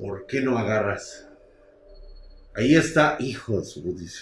¿Por qué no agarras? Ahí está, hijo de su dice.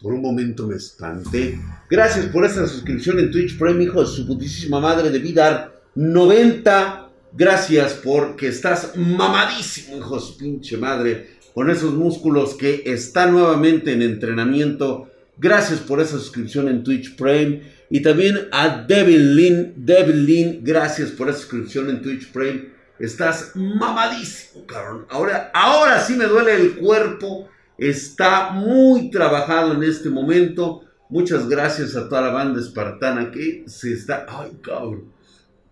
Por un momento me espanté. Gracias por esta suscripción en Twitch Prime, hijo de su putísima madre de Vidar. 90. Gracias porque estás mamadísimo, hijo de su pinche madre. Con esos músculos que está nuevamente en entrenamiento. Gracias por esa suscripción en Twitch Prime. Y también a Devin Lin. Devin Lin, gracias por esa suscripción en Twitch Prime. Estás mamadísimo, cabrón. Ahora, ahora sí me duele el cuerpo está muy trabajado en este momento. Muchas gracias a toda la banda espartana que se está... Ay, cabrón.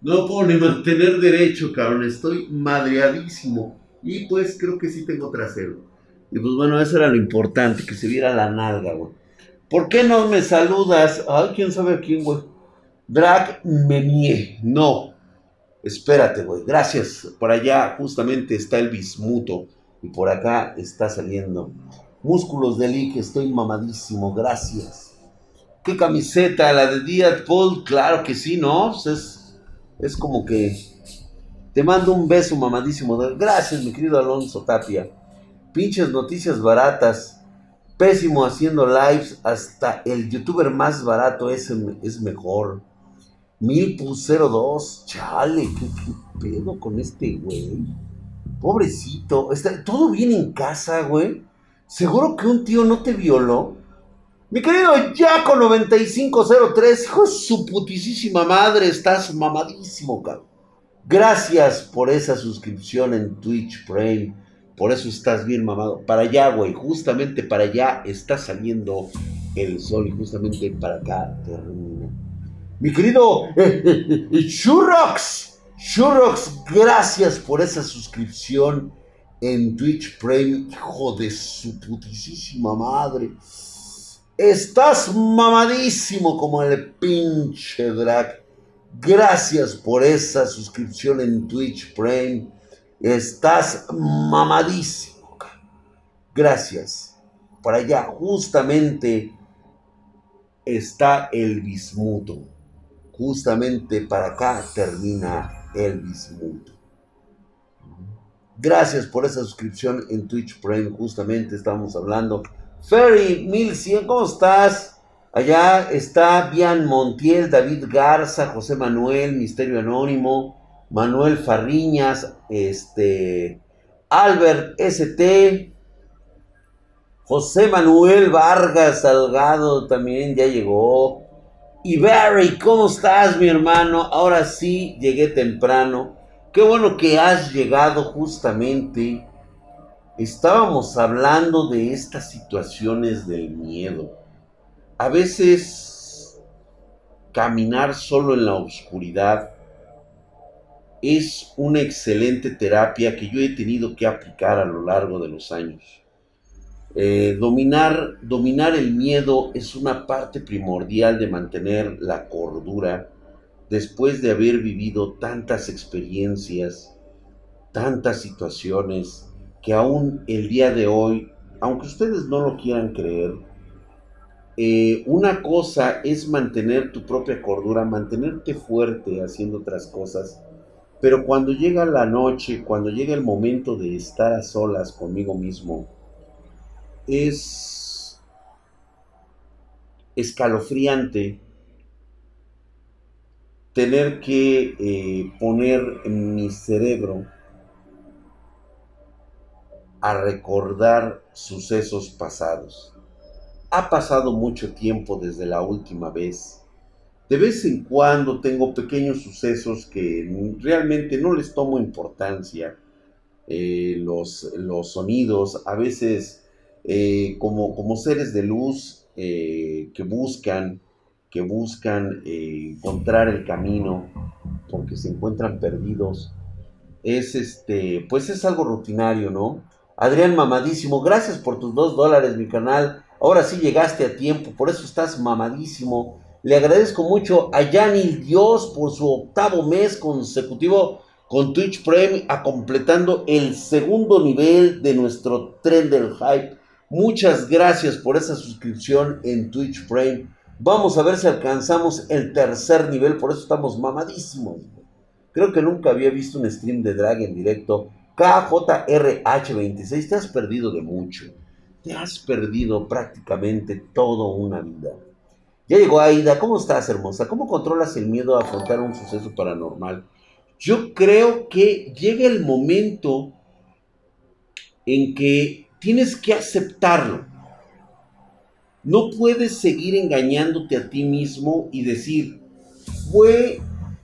No puedo ni mantener derecho, cabrón. Estoy madreadísimo. Y pues creo que sí tengo trasero. Y pues bueno, eso era lo importante, que se viera la nalga, güey. ¿Por qué no me saludas? Ay, quién sabe a quién, güey. Drag Menie. No. Espérate, güey. Gracias. Por allá justamente está el bismuto. Y por acá está saliendo. Músculos de Lee, estoy mamadísimo, gracias. ¿Qué camiseta? ¿La de Deadpool? Claro que sí, ¿no? Pues es, es como que... Te mando un beso mamadísimo. Gracias, mi querido Alonso Tapia. Pinches noticias baratas. Pésimo haciendo lives. Hasta el youtuber más barato es, es mejor. Dos Chale, ¿qué, qué pedo con este güey? Pobrecito, está todo bien en casa, güey. ¿Seguro que un tío no te violó? Mi querido Jaco 9503, hijo de su putisísima madre, estás mamadísimo, cabrón. Gracias por esa suscripción en Twitch Prime. Por eso estás bien mamado. Para allá, güey. Justamente para allá está saliendo el sol y justamente para acá termina. Mi querido eh, eh, Shurox, gracias por esa suscripción en Twitch Prime, hijo de su putísima madre. Estás mamadísimo como el pinche drag. Gracias por esa suscripción en Twitch Prime. Estás mamadísimo. Gracias. Por allá justamente está el bismuto. Justamente para acá termina el bismuto. Gracias por esa suscripción en Twitch Prime. Justamente estamos hablando. Ferry 1100, ¿cómo estás? Allá está Bian Montiel, David Garza, José Manuel, Misterio Anónimo, Manuel Farriñas, este, Albert ST, José Manuel Vargas Salgado también ya llegó. Y Barry, ¿cómo estás, mi hermano? Ahora sí, llegué temprano. Qué bueno que has llegado justamente. Estábamos hablando de estas situaciones del miedo. A veces caminar solo en la oscuridad es una excelente terapia que yo he tenido que aplicar a lo largo de los años. Eh, dominar, dominar el miedo es una parte primordial de mantener la cordura. Después de haber vivido tantas experiencias, tantas situaciones, que aún el día de hoy, aunque ustedes no lo quieran creer, eh, una cosa es mantener tu propia cordura, mantenerte fuerte haciendo otras cosas, pero cuando llega la noche, cuando llega el momento de estar a solas conmigo mismo, es escalofriante tener que eh, poner en mi cerebro a recordar sucesos pasados. Ha pasado mucho tiempo desde la última vez. De vez en cuando tengo pequeños sucesos que realmente no les tomo importancia. Eh, los, los sonidos, a veces eh, como, como, seres de luz eh, que buscan, que buscan eh, encontrar el camino porque se encuentran perdidos. Es este, pues es algo rutinario, ¿no? Adrián Mamadísimo, gracias por tus dos dólares, mi canal. Ahora sí llegaste a tiempo, por eso estás mamadísimo. Le agradezco mucho a Yanil Dios por su octavo mes consecutivo con Twitch Prime, a completando el segundo nivel de nuestro tren del hype Muchas gracias por esa suscripción en Twitch Frame. Vamos a ver si alcanzamos el tercer nivel, por eso estamos mamadísimos. Creo que nunca había visto un stream de drag en directo. KJRH26, te has perdido de mucho. Te has perdido prácticamente toda una vida. Ya llegó Aida, ¿cómo estás, hermosa? ¿Cómo controlas el miedo a afrontar un suceso paranormal? Yo creo que llega el momento en que tienes que aceptarlo. No puedes seguir engañándote a ti mismo y decir, fue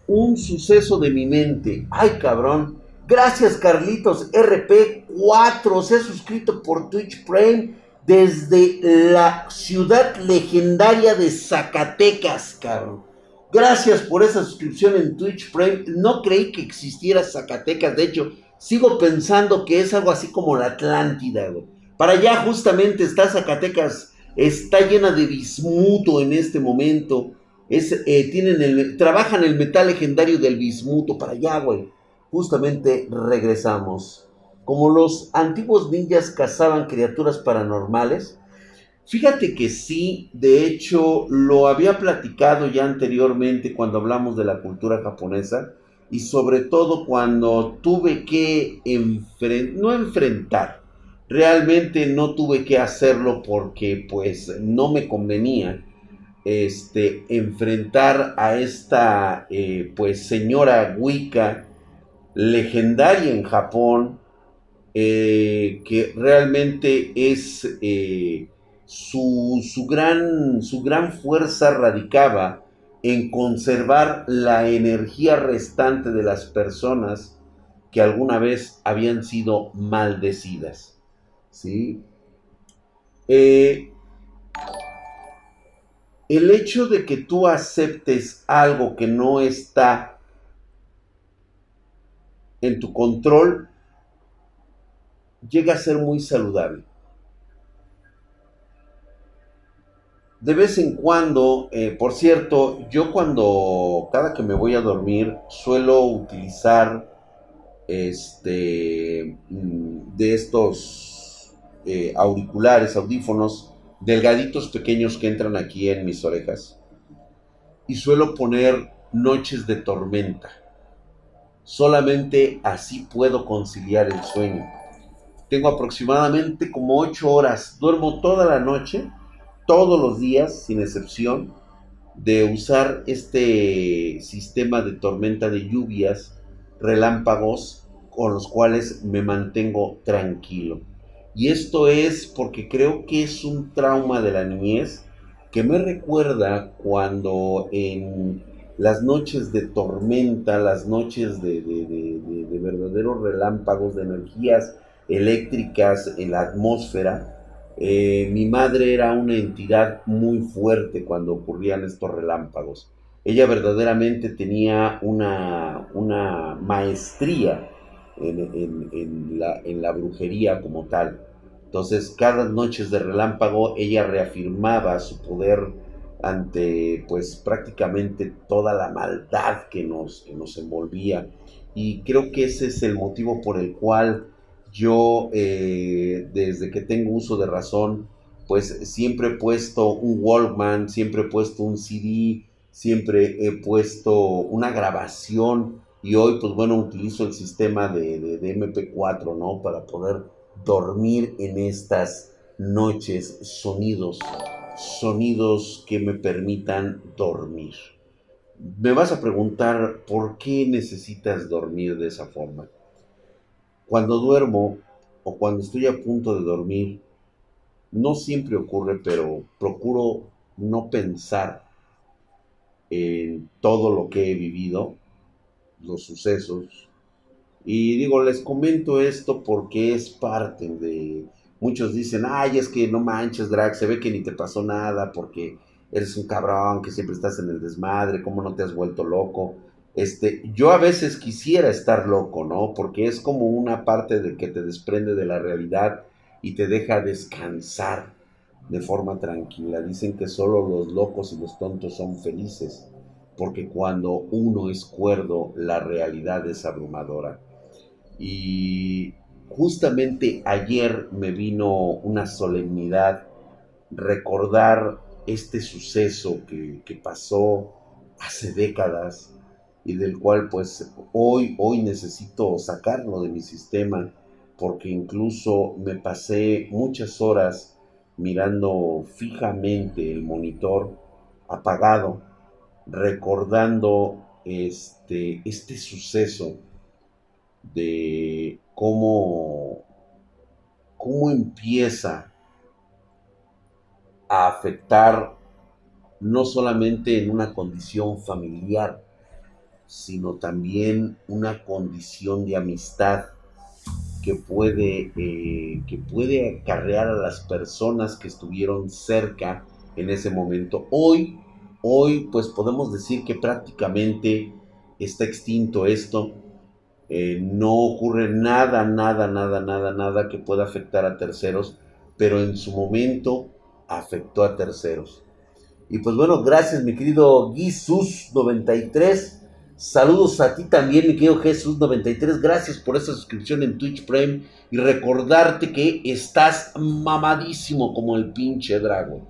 un suceso de mi mente. Ay, cabrón. Gracias, Carlitos. RP4 se ha suscrito por Twitch Prime desde la ciudad legendaria de Zacatecas, cabrón. Gracias por esa suscripción en Twitch Prime. No creí que existiera Zacatecas. De hecho, sigo pensando que es algo así como la Atlántida, güey. Para allá justamente está Zacatecas. Está llena de bismuto en este momento. Es, eh, tienen el, trabajan el metal legendario del bismuto. Para allá, güey. Justamente regresamos. Como los antiguos ninjas cazaban criaturas paranormales, Fíjate que sí, de hecho lo había platicado ya anteriormente cuando hablamos de la cultura japonesa y sobre todo cuando tuve que no enfrentar, realmente no tuve que hacerlo porque pues no me convenía este, enfrentar a esta eh, pues señora Wicca legendaria en Japón eh, que realmente es eh, su, gran, su gran fuerza radicaba en conservar la energía restante de las personas que alguna vez habían sido maldecidas. ¿sí? Eh, el hecho de que tú aceptes algo que no está en tu control llega a ser muy saludable. De vez en cuando, eh, por cierto, yo cuando cada que me voy a dormir suelo utilizar este mm, de estos eh, auriculares, audífonos delgaditos pequeños que entran aquí en mis orejas y suelo poner noches de tormenta. Solamente así puedo conciliar el sueño. Tengo aproximadamente como 8 horas. Duermo toda la noche todos los días, sin excepción, de usar este sistema de tormenta de lluvias, relámpagos, con los cuales me mantengo tranquilo. Y esto es porque creo que es un trauma de la niñez que me recuerda cuando en las noches de tormenta, las noches de, de verdaderos relámpagos, de energías eléctricas en la atmósfera, eh, mi madre era una entidad muy fuerte cuando ocurrían estos relámpagos. Ella verdaderamente tenía una, una maestría en, la, en la brujería como tal. Entonces, cada noche de relámpago, ella reafirmaba su poder ante, pues, prácticamente toda la maldad que nos, que nos envolvía. Y creo que ese es el motivo por el cual yo, eh, desde que tengo uso de razón, pues siempre he puesto un Walkman, siempre he puesto un CD, siempre he puesto una grabación y hoy, pues bueno, utilizo el sistema de, de MP4, ¿no? Para poder dormir en estas noches, sonidos, sonidos que me permitan dormir. Me vas a preguntar por qué necesitas dormir de esa forma. Cuando duermo o cuando estoy a punto de dormir, no siempre ocurre, pero procuro no pensar en todo lo que he vivido, los sucesos. Y digo, les comento esto porque es parte de... Muchos dicen, ay, es que no manches, Drag, se ve que ni te pasó nada porque eres un cabrón, que siempre estás en el desmadre, ¿cómo no te has vuelto loco? Este, yo a veces quisiera estar loco, ¿no? Porque es como una parte de que te desprende de la realidad y te deja descansar de forma tranquila. Dicen que solo los locos y los tontos son felices, porque cuando uno es cuerdo, la realidad es abrumadora. Y justamente ayer me vino una solemnidad recordar este suceso que, que pasó hace décadas y del cual pues hoy, hoy necesito sacarlo de mi sistema porque incluso me pasé muchas horas mirando fijamente el monitor apagado, recordando este, este suceso de cómo, cómo empieza a afectar no solamente en una condición familiar, sino también una condición de amistad que puede, eh, que puede acarrear a las personas que estuvieron cerca en ese momento. Hoy, hoy, pues podemos decir que prácticamente está extinto esto. Eh, no ocurre nada, nada, nada, nada, nada que pueda afectar a terceros, pero en su momento afectó a terceros. Y pues bueno, gracias mi querido Gisus93 Saludos a ti también, mi querido Jesús93. Gracias por esta suscripción en Twitch Prime. Y recordarte que estás mamadísimo como el pinche dragón.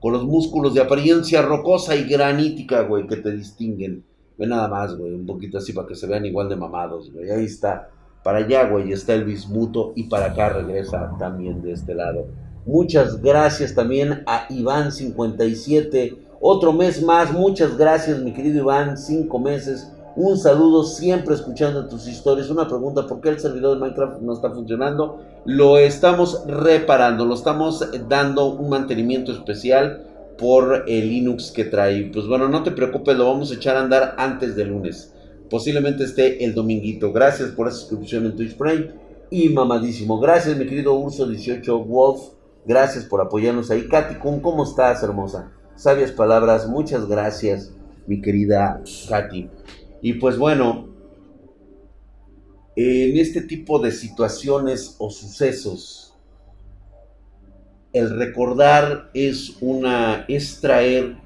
Con los músculos de apariencia rocosa y granítica, güey, que te distinguen. Ve nada más, güey, un poquito así para que se vean igual de mamados, güey. Ahí está. Para allá, güey, está el bismuto. Y para acá regresa también de este lado. Muchas gracias también a Iván57 otro mes más, muchas gracias mi querido Iván, cinco meses. Un saludo, siempre escuchando tus historias. Una pregunta, ¿por qué el servidor de Minecraft no está funcionando? Lo estamos reparando, lo estamos dando un mantenimiento especial por el Linux que trae. Pues bueno, no te preocupes, lo vamos a echar a andar antes del lunes. Posiblemente esté el dominguito. Gracias por esa suscripción en Twitch Prime. Y mamadísimo. Gracias, mi querido Urso18 Wolf. Gracias por apoyarnos ahí. Katy ¿cómo estás, hermosa? sabias palabras. Muchas gracias, mi querida Katy. Y pues bueno, en este tipo de situaciones o sucesos, el recordar es una es traer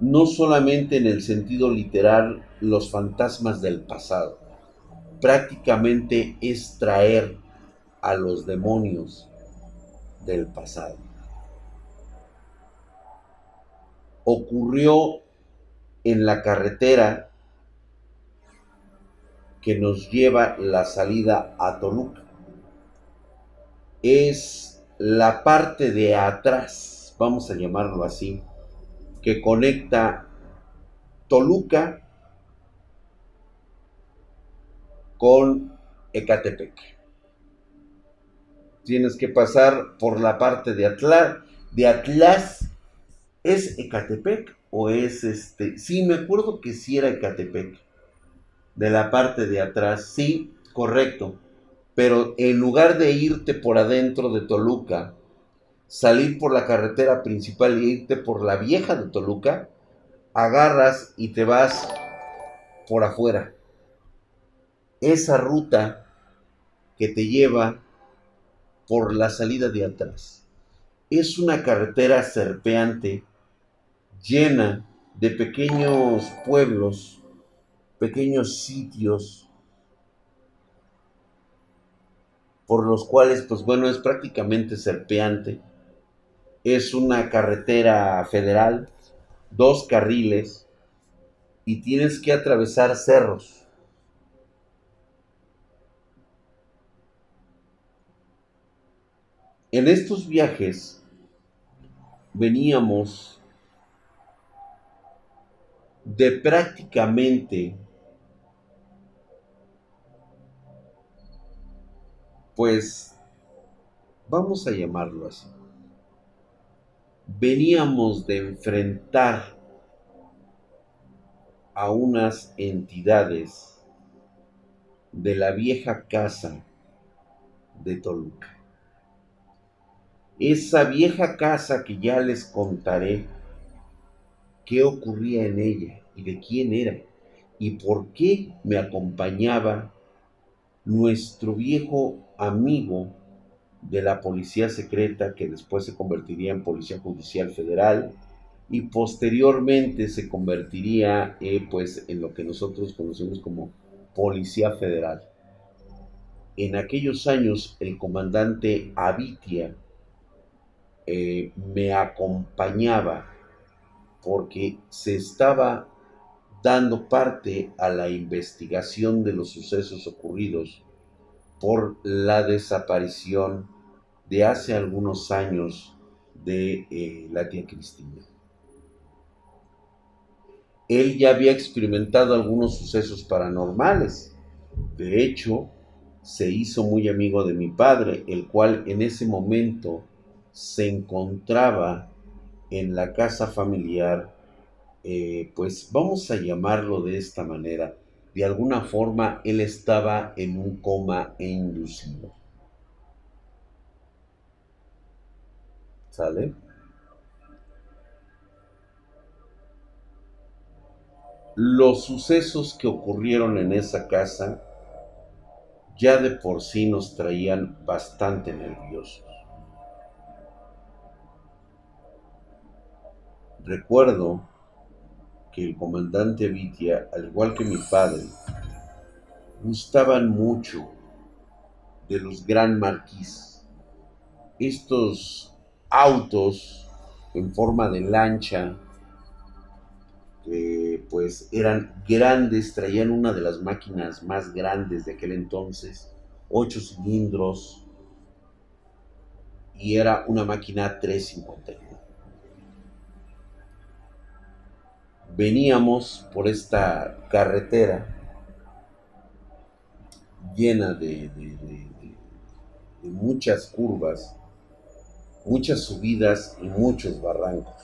no solamente en el sentido literal los fantasmas del pasado, prácticamente es traer a los demonios del pasado. ocurrió en la carretera que nos lleva la salida a Toluca. Es la parte de atrás, vamos a llamarlo así, que conecta Toluca con Ecatepec. Tienes que pasar por la parte de Atlas, de Atlas ¿Es Ecatepec o es este? Sí, me acuerdo que sí era Ecatepec. De la parte de atrás, sí, correcto. Pero en lugar de irte por adentro de Toluca, salir por la carretera principal y irte por la vieja de Toluca, agarras y te vas por afuera. Esa ruta que te lleva por la salida de atrás. Es una carretera serpeante llena de pequeños pueblos, pequeños sitios, por los cuales, pues bueno, es prácticamente serpeante. Es una carretera federal, dos carriles, y tienes que atravesar cerros. En estos viajes veníamos de prácticamente, pues, vamos a llamarlo así, veníamos de enfrentar a unas entidades de la vieja casa de Toluca. Esa vieja casa que ya les contaré qué ocurría en ella y de quién era y por qué me acompañaba nuestro viejo amigo de la policía secreta que después se convertiría en Policía Judicial Federal y posteriormente se convertiría eh, pues en lo que nosotros conocemos como Policía Federal. En aquellos años el comandante Abitia eh, me acompañaba porque se estaba dando parte a la investigación de los sucesos ocurridos por la desaparición de hace algunos años de eh, la tía Cristina. Él ya había experimentado algunos sucesos paranormales. De hecho, se hizo muy amigo de mi padre, el cual en ese momento se encontraba en la casa familiar, eh, pues vamos a llamarlo de esta manera, de alguna forma él estaba en un coma e inducido. ¿Sale? Los sucesos que ocurrieron en esa casa ya de por sí nos traían bastante nerviosos. Recuerdo que el comandante Vitia, al igual que mi padre, gustaban mucho de los Gran Marquis. Estos autos en forma de lancha que pues eran grandes, traían una de las máquinas más grandes de aquel entonces, ocho cilindros, y era una máquina 351. Veníamos por esta carretera llena de, muchas curvas, muchas subidas y muchos barrancos.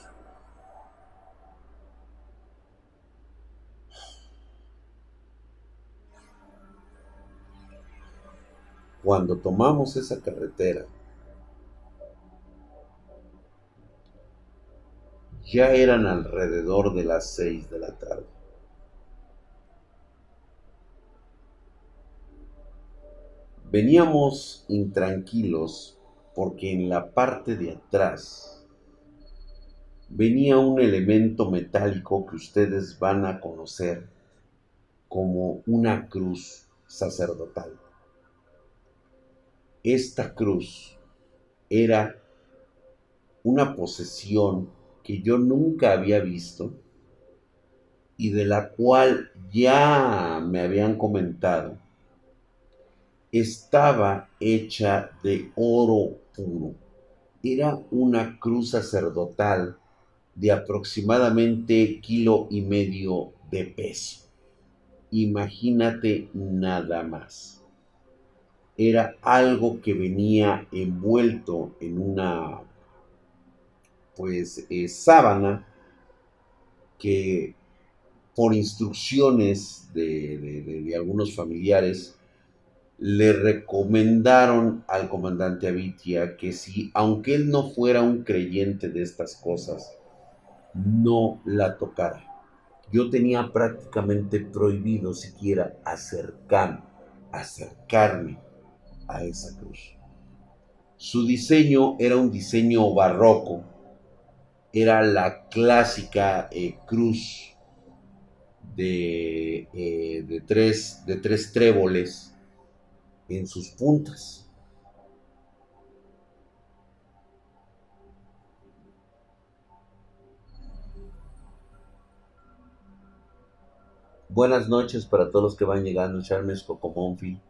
Cuando tomamos esa carretera, ya eran alrededor de las seis de la tarde. Veníamos intranquilos porque en la parte de atrás venía un elemento metálico que ustedes van a conocer como una cruz sacerdotal esta cruz era una posesión yo nunca había visto y de la cual ya me habían comentado, estaba hecha de oro puro. Era una cruz sacerdotal de aproximadamente kilo y medio de peso. Imagínate nada más era algo que venía envuelto en una pues eh, sábana que por instrucciones de, algunos familiares le recomendaron al comandante Avitia que si, aunque él no fuera un creyente de estas cosas, no la tocara. Yo tenía prácticamente prohibido siquiera acercarme a esa cruz. Su diseño era un diseño barroco, era la clásica eh, cruz de, eh, de, tres, de tres tréboles en sus puntas. Buenas noches para todos los que van llegando, Charles Cocomonfi.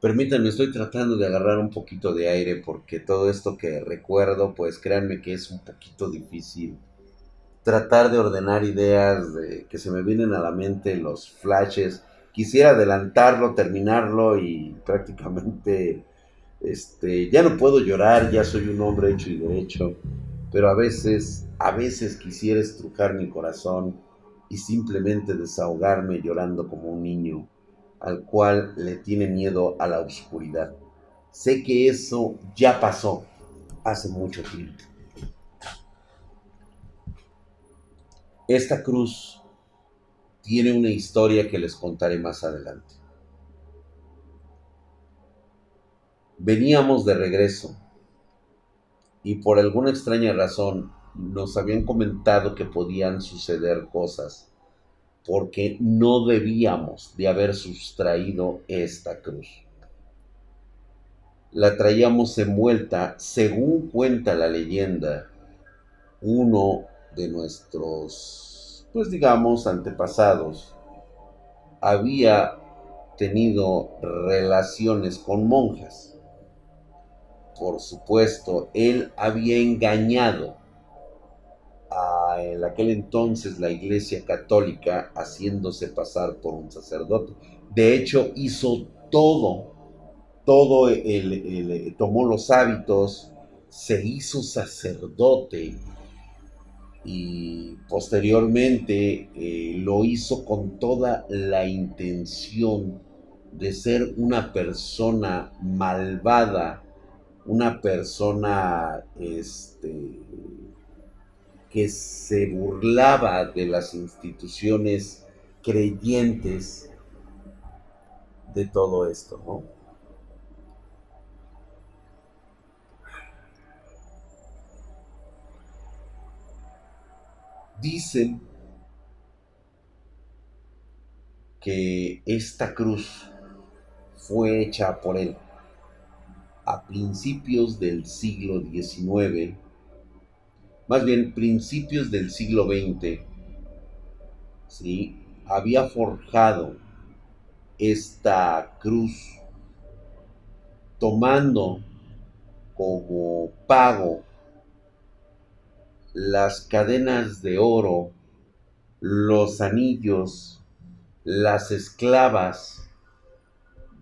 Permítanme, estoy tratando de agarrar un poquito de aire porque todo esto que recuerdo, pues créanme que es un poquito difícil. Tratar de ordenar ideas de, que se me vienen a la mente, los flashes. Quisiera adelantarlo, terminarlo y prácticamente este, ya no puedo llorar, ya soy un hombre hecho y derecho. Pero a veces, a veces quisiera estrujar mi corazón y simplemente desahogarme llorando como un niño al cual le tiene miedo a la oscuridad. Sé que eso ya pasó hace mucho tiempo. Esta cruz tiene una historia que les contaré más adelante. Veníamos de regreso y por alguna extraña razón nos habían comentado que podían suceder cosas porque no debíamos de haber sustraído esta cruz. La traíamos envuelta, según cuenta la leyenda, uno de nuestros pues digamos, antepasados, había tenido relaciones con monjas. Por supuesto, él había engañado en aquel entonces la Iglesia Católica haciéndose pasar por un sacerdote. De hecho, hizo todo, todo, el, tomó los hábitos, se hizo sacerdote y posteriormente eh, lo hizo con toda la intención de ser una persona malvada, una persona este, se burlaba de las instituciones creyentes de todo esto. Dicen que esta cruz fue hecha por él a principios del siglo XIX, más bien principios del siglo XX, ¿sí? había forjado esta cruz tomando como pago las cadenas de oro, los anillos, las esclavas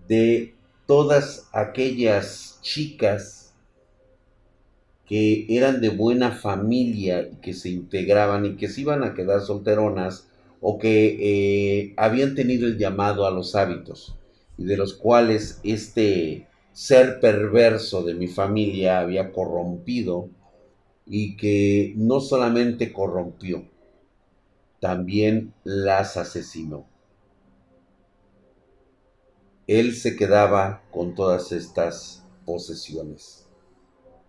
de todas aquellas chicas que eran de buena familia y que se integraban y que se iban a quedar solteronas o que eh, habían tenido el llamado a los hábitos y de los cuales este ser perverso de mi familia había corrompido y que no solamente corrompió, también las asesinó. Él se quedaba con todas estas posesiones.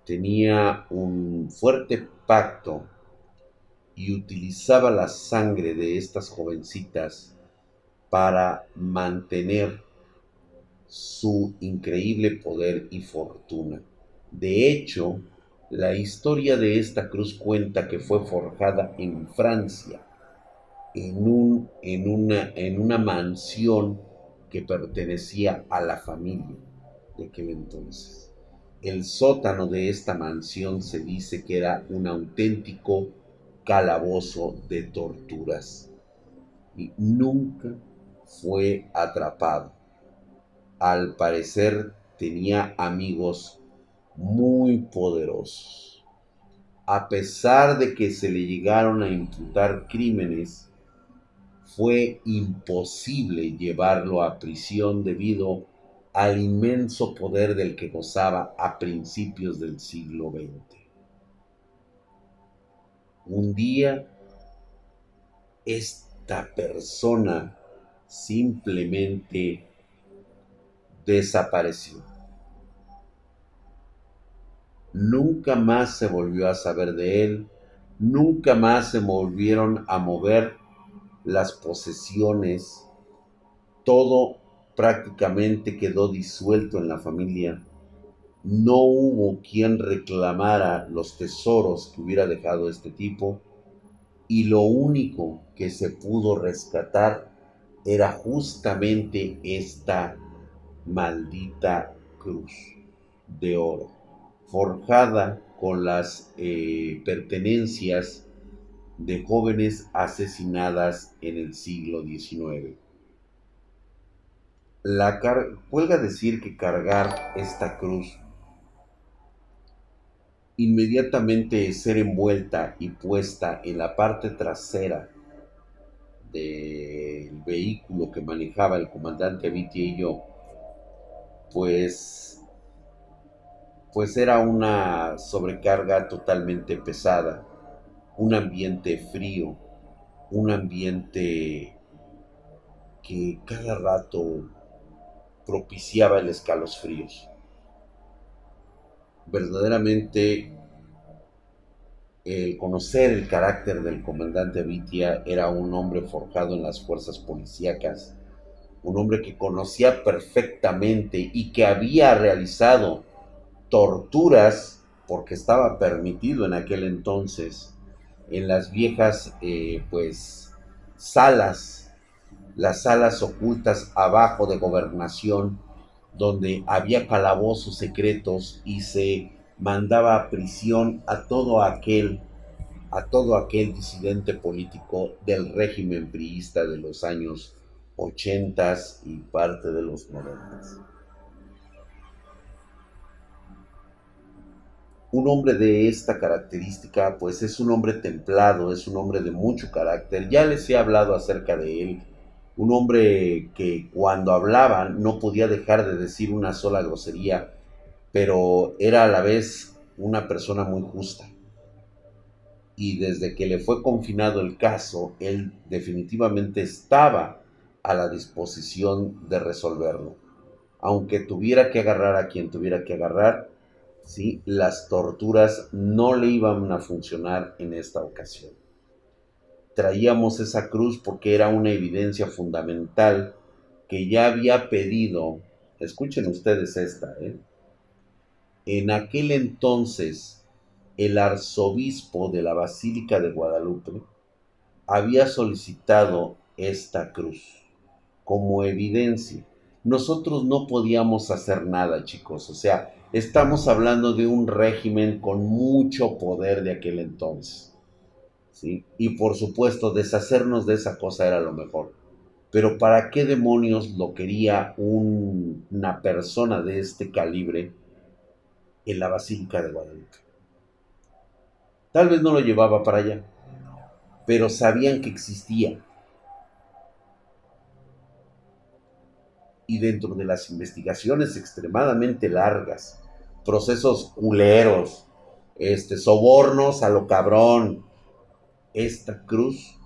Tenía un fuerte pacto y utilizaba la sangre de estas jovencitas para mantener su increíble poder y fortuna. De hecho, la historia de esta cruz cuenta que fue forjada en Francia, en, un, en, una, en una mansión que pertenecía a la familia de aquel entonces. El sótano de esta mansión se dice que era un auténtico calabozo de torturas y nunca fue atrapado. Al parecer tenía amigos muy poderosos. A pesar de que se le llegaron a imputar crímenes, fue imposible llevarlo a prisión debido al inmenso poder del que gozaba a principios del siglo XX. Un día, esta persona simplemente desapareció nunca más se volvió a saber de él, nunca más se volvieron a mover las posesiones, todo prácticamente quedó disuelto en la familia. No hubo quien reclamara los tesoros que hubiera dejado este tipo y lo único que se pudo rescatar era justamente esta maldita cruz de oro forjada con las eh, pertenencias de jóvenes asesinadas en el siglo XIX. La cuelga decir que cargar esta cruz, inmediatamente ser envuelta y puesta en la parte trasera del vehículo que manejaba el comandante yo, pues pues era una sobrecarga totalmente pesada, un ambiente frío, un ambiente que cada rato propiciaba el escalofríos. Verdaderamente el conocer el carácter del comandante Vitia era un hombre forjado en las fuerzas policíacas, un hombre que conocía perfectamente y que había realizado torturas, porque estaba permitido en aquel entonces, en las viejas, eh, pues, salas, las salas ocultas abajo de gobernación, donde había calabozos secretos y se mandaba a prisión a todo aquel a todo aquel disidente político del régimen priista de los años 80 y parte de los 90. Un hombre de esta característica, pues es un hombre templado, es un hombre de mucho carácter. Ya les he hablado acerca de él. Un hombre que cuando hablaba no podía dejar de decir una sola grosería, pero era a la vez una persona muy justa y desde que le fue confinado el caso, él definitivamente estaba a la disposición de resolverlo. Aunque tuviera que agarrar a quien tuviera que agarrar, ¿sí? las torturas no le iban a funcionar en esta ocasión. Traíamos esa cruz porque era una evidencia fundamental que ya había pedido, escuchen ustedes esta, ¿eh? en aquel entonces el arzobispo de la Basílica de Guadalupe había solicitado esta cruz como evidencia. Nosotros no podíamos hacer nada, chicos. O sea, estamos hablando de un régimen con mucho poder de aquel entonces. Y por supuesto, deshacernos de esa cosa era lo mejor. Pero ¿para qué demonios lo quería una persona de este calibre en la Basílica de Guadalupe? Tal vez no lo llevaba para allá, pero sabían que existía. Y dentro de las investigaciones extremadamente largas, procesos culeros, este, sobornos a lo cabrón, esta cruz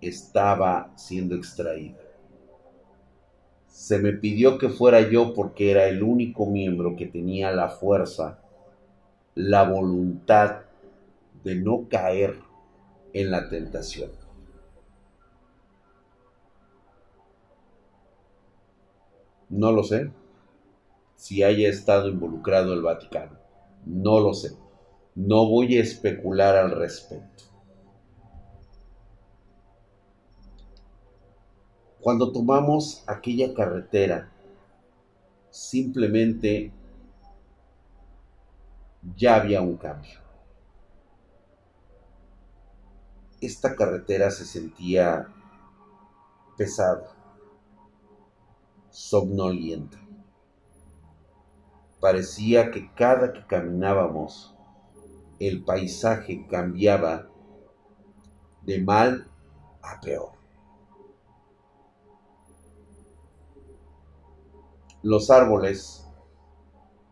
estaba siendo extraída. Se me pidió que fuera yo porque era el único miembro que tenía la fuerza, la voluntad de no caer en la tentación. No lo sé si haya estado involucrado el Vaticano. No lo sé. No voy a especular al respecto. Cuando tomamos aquella carretera, simplemente ya había un cambio. esta carretera se sentía pesada, somnolienta. Parecía que cada que caminábamos, el paisaje cambiaba de mal a peor. Los árboles,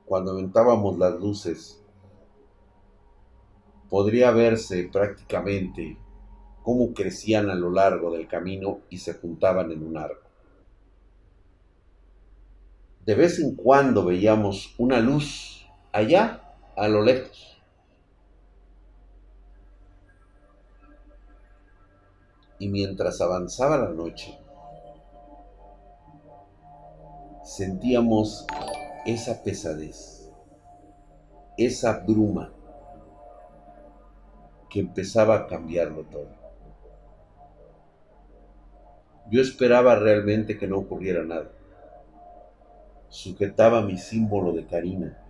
cuando aventábamos las luces, podría verse prácticamente cómo crecían a lo largo del camino y se juntaban en un arco. De vez en cuando veíamos una luz allá, a lo lejos. Y mientras avanzaba la noche, sentíamos esa pesadez, esa bruma que empezaba a cambiarlo todo. Yo esperaba realmente que no ocurriera nada. Sujetaba mi símbolo de Karina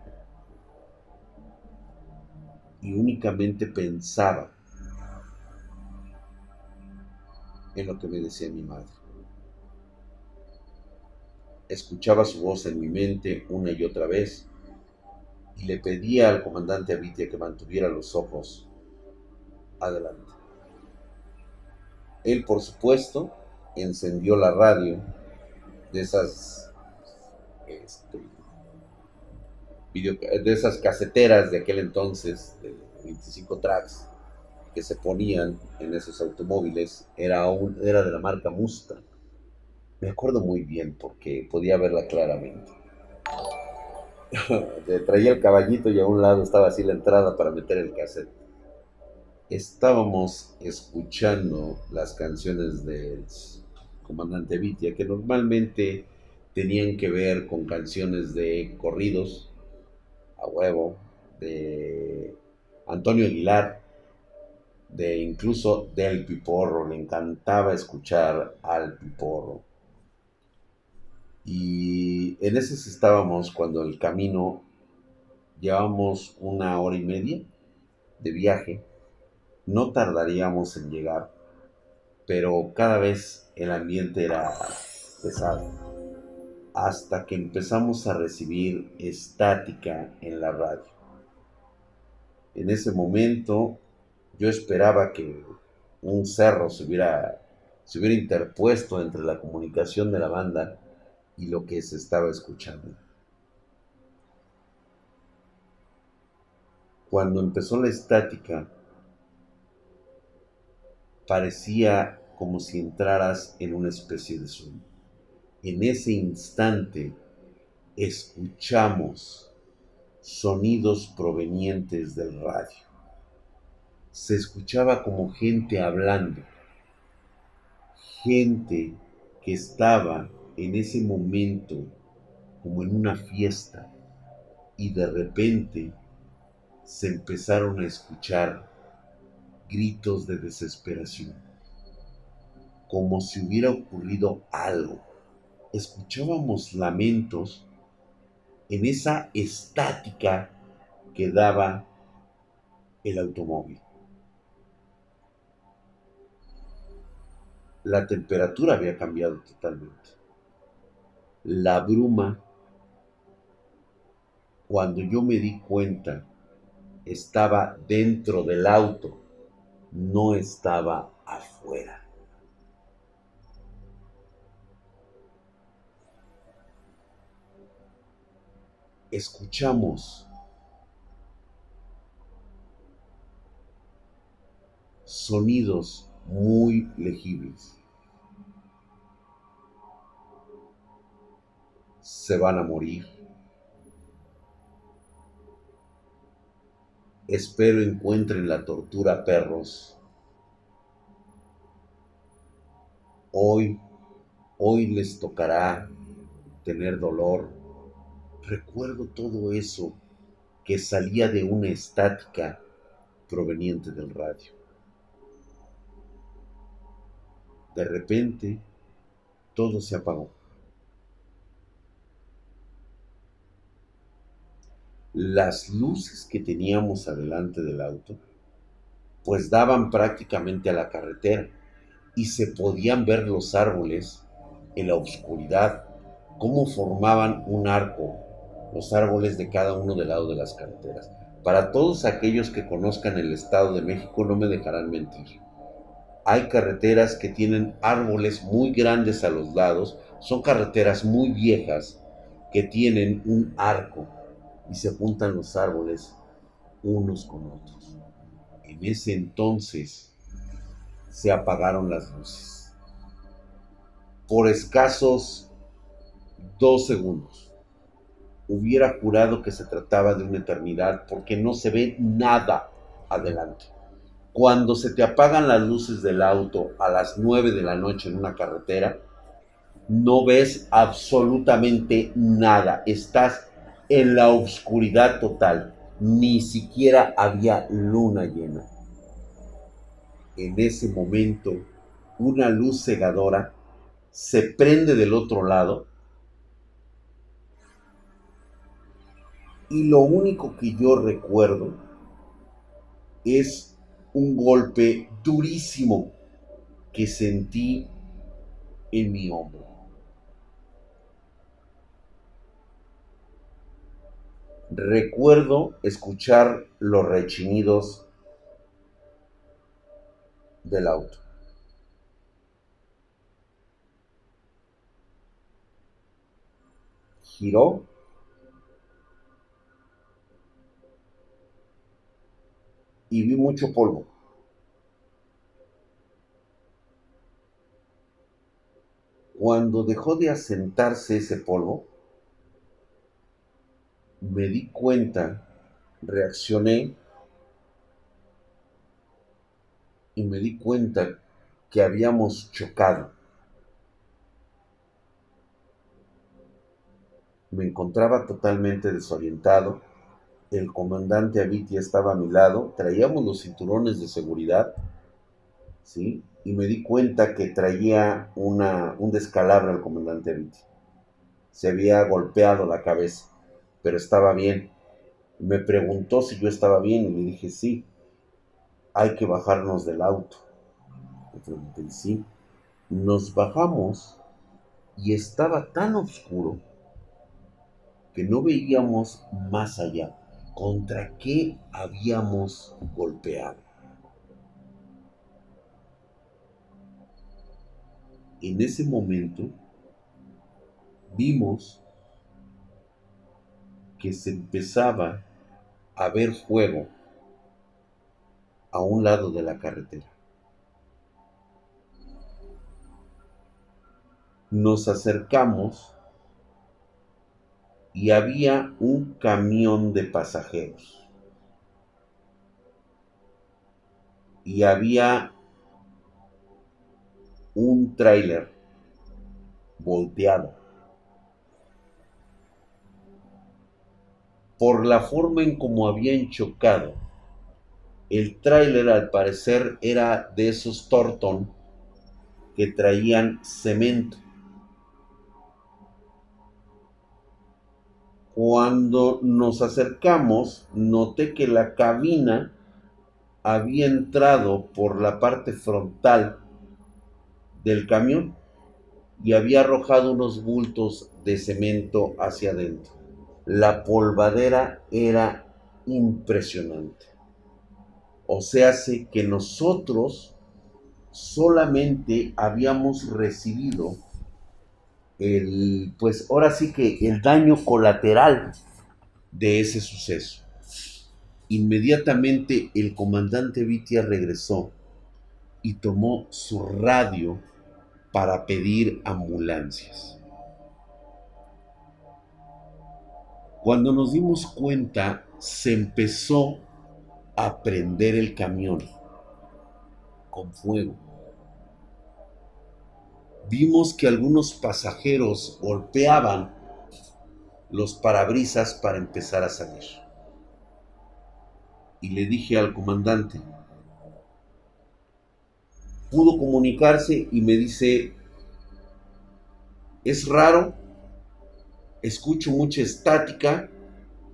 y únicamente pensaba en lo que me decía mi madre. Escuchaba su voz en mi mente una y otra vez y le pedía al comandante Abitia que mantuviera los ojos adelante. Él, por supuesto, encendió la radio de esas este, de esas caseteras de aquel entonces de 25 tracks que se ponían en esos automóviles era era de la marca Mustang. Me acuerdo muy bien porque podía verla claramente. Traía el caballito y a un lado estaba así la entrada para meter el cassette. Estábamos escuchando las canciones de comandante Vitia, que normalmente tenían que ver con canciones de corridos, a huevo, de Antonio Aguilar, de incluso del piporro, le encantaba escuchar al piporro. Y en ese estábamos cuando el camino llevamos una hora y media de viaje, no tardaríamos en llegar, pero cada vez el ambiente era pesado, hasta que empezamos a recibir estática en la radio. En ese momento yo esperaba que un cerro se hubiera, se hubiera interpuesto entre la comunicación de la banda y lo que se estaba escuchando. Cuando empezó la estática, parecía como si entraras en una especie de sueño. En ese instante escuchamos sonidos provenientes del radio se escuchaba como gente hablando, gente que estaba en ese momento como en una fiesta y de repente se empezaron a escuchar gritos de desesperación, como si hubiera ocurrido algo. Escuchábamos lamentos en esa estática que daba el automóvil. La temperatura había cambiado totalmente. La bruma, cuando yo me di cuenta, estaba dentro del auto, no estaba afuera. Escuchamos sonidos muy legibles. Se van a morir. Espero encuentren la tortura perros. Hoy, hoy les tocará tener dolor. Recuerdo todo eso que salía de una estática proveniente del radio. De repente, todo se apagó. Las luces que teníamos adelante del auto, pues daban prácticamente a la carretera y se podían ver los árboles en la oscuridad, cómo formaban un arco, los árboles de cada uno del lado de las carreteras. Para todos aquellos que conozcan el Estado de México no me dejarán mentir. Hay carreteras que tienen árboles muy grandes a los lados, son carreteras muy viejas que tienen un arco y se juntan los árboles unos con otros. En ese entonces se apagaron las luces. Por escasos dos segundos. Hubiera jurado que se trataba de una eternidad porque no se ve nada adelante. Cuando se te apagan las luces del auto a las nueve de la noche en una carretera, no ves absolutamente nada. Estás en la oscuridad total. Ni siquiera había luna llena. En ese momento, una luz cegadora se prende del otro lado y lo único que yo recuerdo es un golpe durísimo que sentí en mi hombro. Recuerdo escuchar los rechinidos del auto. Giró. Y vi mucho polvo. Cuando dejó de asentarse ese polvo, me di cuenta, reaccioné y me di cuenta que habíamos chocado. Me encontraba totalmente desorientado el comandante Aviti estaba a mi lado, traíamos los cinturones de seguridad, ¿sí? Y me di cuenta que traía una, un descalabro el comandante Aviti. Se había golpeado la cabeza, pero estaba bien. Me preguntó si yo estaba bien y le dije sí. Hay que bajarnos del auto. Le pregunté sí. Nos bajamos y estaba tan oscuro que no veíamos más allá contra qué habíamos golpeado. En ese momento vimos que se empezaba a ver fuego a un lado de la carretera. Nos acercamos y había un camión de pasajeros. Y había un tráiler volteado. Por la forma en cómo habían chocado, el tráiler al parecer era de esos Torton que traían cemento. Cuando nos acercamos, noté que la cabina había entrado por la parte frontal del camión y había arrojado unos bultos de cemento hacia adentro. La polvadera era impresionante. O sea, que nosotros solamente habíamos recibido el, pues ahora sí que el daño colateral de ese suceso. Inmediatamente el comandante Vitia regresó y tomó su radio para pedir ambulancias. Cuando nos dimos cuenta, se empezó a prender el camión con fuego vimos que algunos pasajeros golpeaban los parabrisas para empezar a salir. Y le dije al comandante, pudo comunicarse y me dice, es raro, escucho mucha estática,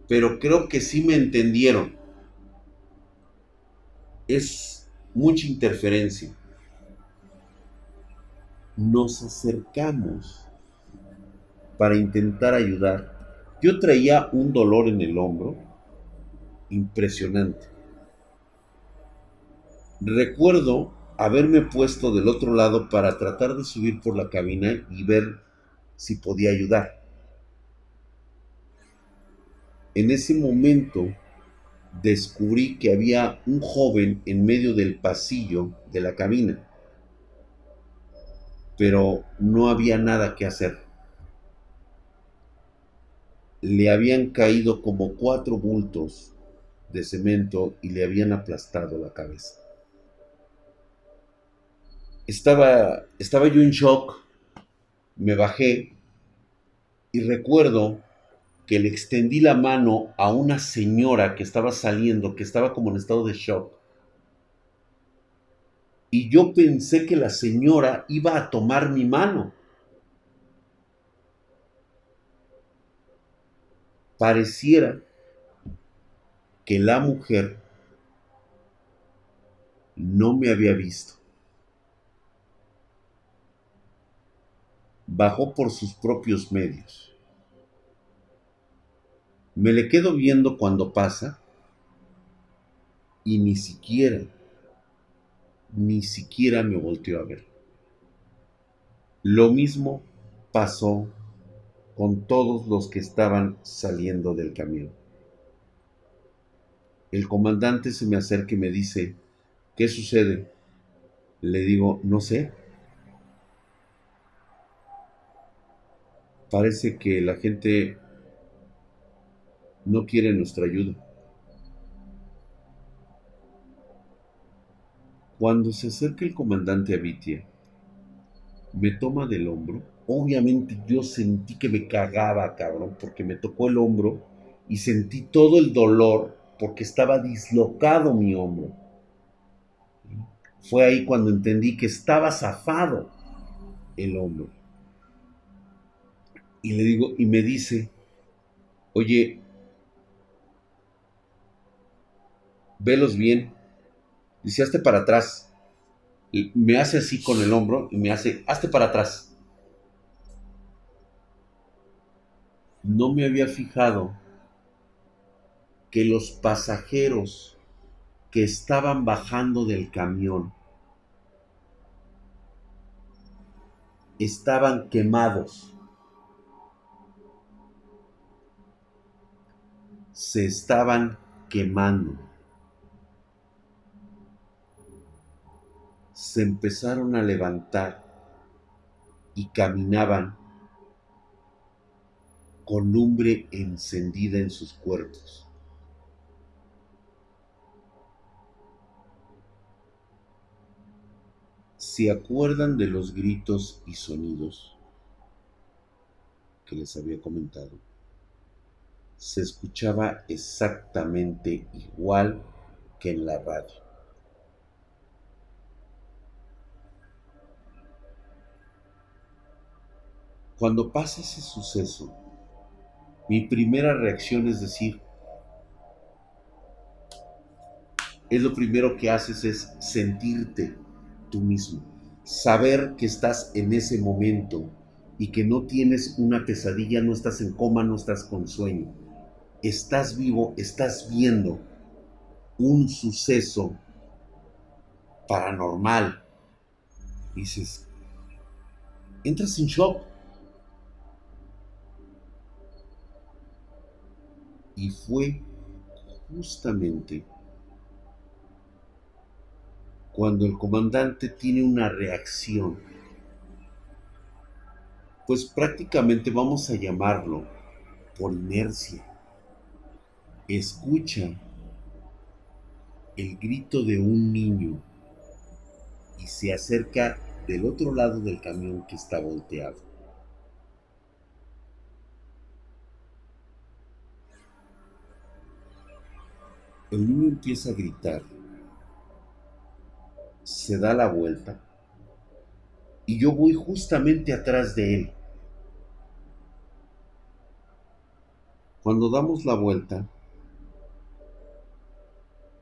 pero creo que sí me entendieron. Es mucha interferencia nos acercamos para intentar ayudar. Yo traía un dolor en el hombro impresionante. Recuerdo haberme puesto del otro lado para tratar de subir por la cabina y ver si podía ayudar. En ese momento descubrí que había un joven en medio del pasillo de la cabina pero no había nada que hacer. Le habían caído como cuatro bultos de cemento y le habían aplastado la cabeza. Estaba, estaba yo en shock, me bajé y recuerdo que le extendí la mano a una señora que estaba saliendo, que estaba como en estado de shock y yo pensé que la señora iba a tomar mi mano. Pareciera que la mujer no me había visto. Bajó por sus propios medios. Me le quedo viendo cuando pasa y ni siquiera ni siquiera me volteó a ver. Lo mismo pasó con todos los que estaban saliendo del camión. El comandante se me acerca y me dice, ¿qué sucede? Le digo, no sé. Parece que la gente no quiere nuestra ayuda. Cuando se acerca el comandante Abitia, me toma del hombro. Obviamente yo sentí que me cagaba, cabrón, porque me tocó el hombro y sentí todo el dolor porque estaba dislocado mi hombro. Fue ahí cuando entendí que estaba zafado el hombro. Y le digo, y me dice, oye, velos bien. Dice, hazte para atrás. me hace así con el hombro y me hace, hazte para atrás. No me había fijado que los pasajeros que estaban bajando del camión estaban quemados. Se estaban quemando. Se empezaron a levantar y caminaban con lumbre encendida en sus cuerpos. ¿Se acuerdan de los gritos y sonidos que les había comentado? Se escuchaba exactamente igual que en la radio. Cuando pasa ese suceso, mi primera reacción es decir, es lo primero que haces es sentirte tú mismo. Saber que estás en ese momento y que no tienes una pesadilla, no estás en coma, no estás con sueño. Estás vivo, estás viendo un suceso paranormal. Dices, entras en shock. Y fue justamente cuando el comandante tiene una reacción, pues prácticamente vamos a llamarlo por inercia. Escucha el grito de un niño y se acerca del otro lado del camión que está volteado. El niño empieza a gritar se da la vuelta y yo voy justamente atrás de él. Cuando damos la vuelta,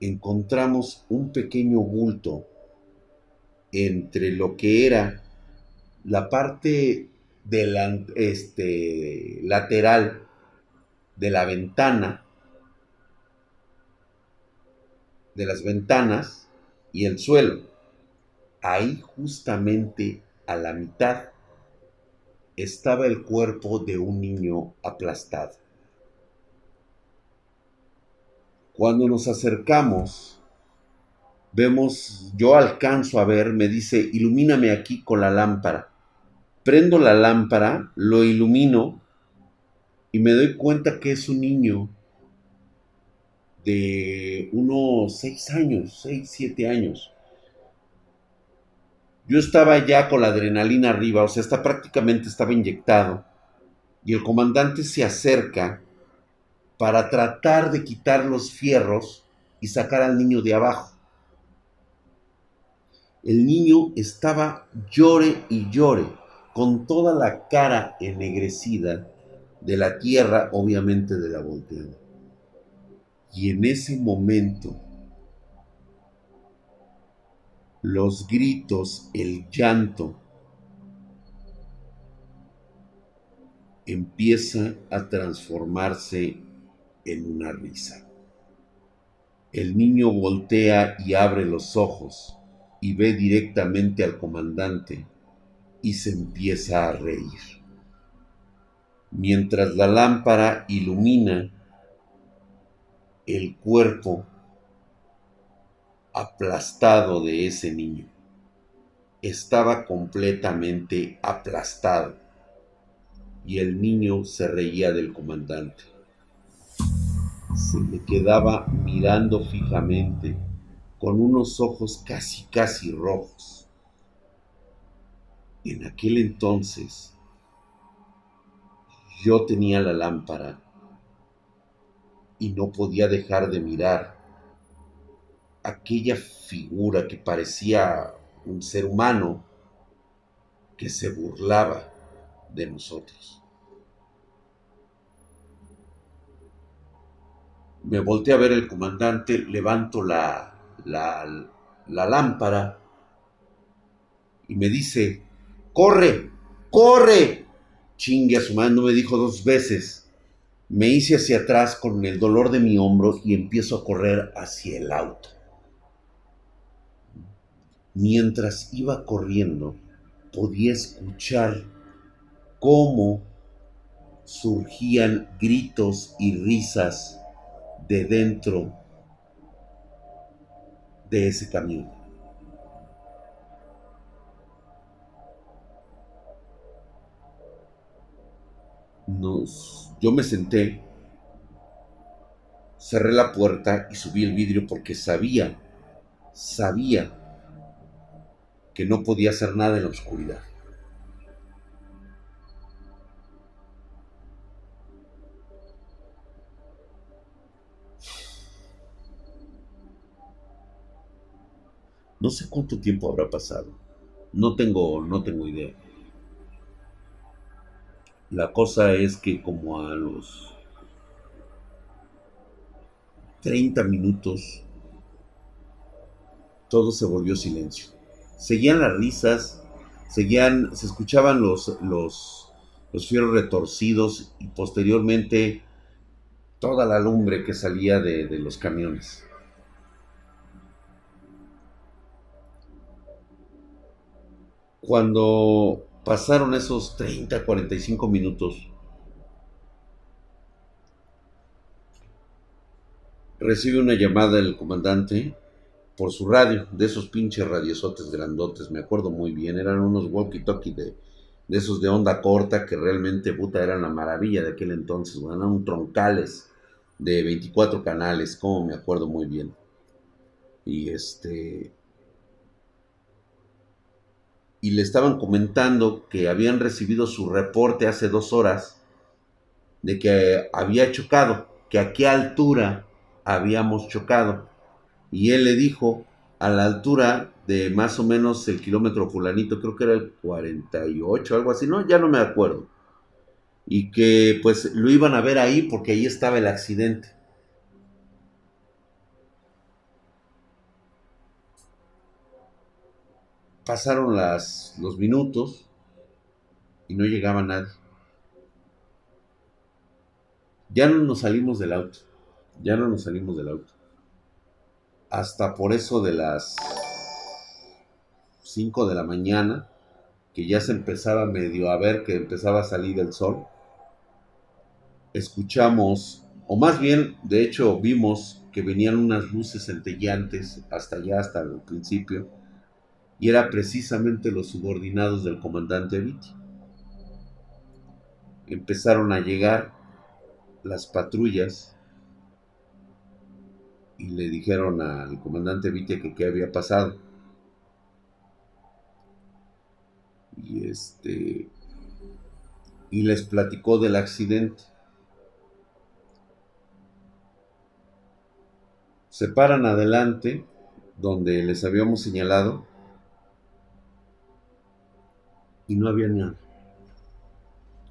encontramos un pequeño bulto entre lo que era la parte este, lateral de la ventana, de las ventanas y el suelo ahí justamente a la mitad estaba el cuerpo de un niño aplastado. Cuando nos acercamos, vemos, yo alcanzo a ver, me dice, ilumíname aquí con la lámpara. Prendo la lámpara, lo ilumino y me doy cuenta que es un niño de unos seis años, seis, siete años. Yo estaba ya con la adrenalina arriba, o sea, está prácticamente estaba inyectado. Y el comandante se acerca para tratar de quitar los fierros y sacar al niño de abajo. El niño estaba llore y llore, con toda la cara ennegrecida de la tierra, obviamente de la volteada. Y en ese momento los gritos, el llanto, empieza a transformarse en una risa. El niño voltea y abre los ojos y ve directamente al comandante y se empieza a reír. Mientras la lámpara ilumina el cuerpo aplastado de ese niño. Estaba completamente aplastado y el niño se reía del comandante. Se le quedaba mirando fijamente con unos ojos casi casi rojos. En aquel entonces yo tenía la lámpara y no podía dejar de mirar aquella figura que parecía un ser humano que se burlaba de nosotros. Me volteé a ver el comandante, levanto la, la, la lámpara y me dice, corre, corre. Chingue a su madre, me dijo dos veces. Me hice hacia atrás con el dolor de mi hombro y empiezo a correr hacia el auto. Mientras iba corriendo, podía escuchar cómo surgían gritos y risas de dentro de ese camión. Nos, yo me senté, cerré la puerta y subí el vidrio porque sabía, sabía que no podía hacer nada en la oscuridad. No sé cuánto tiempo habrá pasado. No tengo, no tengo idea. La cosa es que como a los 30 minutos todo se volvió silencio. Seguían las risas, seguían, se escuchaban los, los, los fierros retorcidos y posteriormente toda la lumbre que salía de los camiones. Cuando pasaron esos 30, 45 minutos, recibe una llamada del comandante por su radio, de esos pinches radiosotes grandotes, me acuerdo muy bien, eran unos walkie-talkie de, de, esos de onda corta que realmente, puta, eran la maravilla de aquel entonces, eran troncales de 24 canales, como me acuerdo muy bien. Y este, y le estaban comentando que habían recibido su reporte hace dos horas de que había chocado, que a qué altura habíamos chocado. Y él le dijo a la altura de más o menos el kilómetro fulanito, creo que era el 48, algo así, no, ya no me acuerdo. Y que pues lo iban a ver ahí porque ahí estaba el accidente. Pasaron las, los minutos y no llegaba nadie. Ya no nos salimos del auto. Ya no nos salimos del auto. Hasta por eso de las 5 de la mañana, que ya se empezaba medio a ver que empezaba a salir el sol, escuchamos, o más bien, de hecho, vimos que venían unas luces centellantes hasta allá, hasta el principio, y era precisamente los subordinados del comandante Vitti. Empezaron a llegar las patrullas y le dijeron al comandante Vitti que qué había pasado. Y este y les platicó del accidente. Se paran adelante donde les habíamos señalado y no había nada.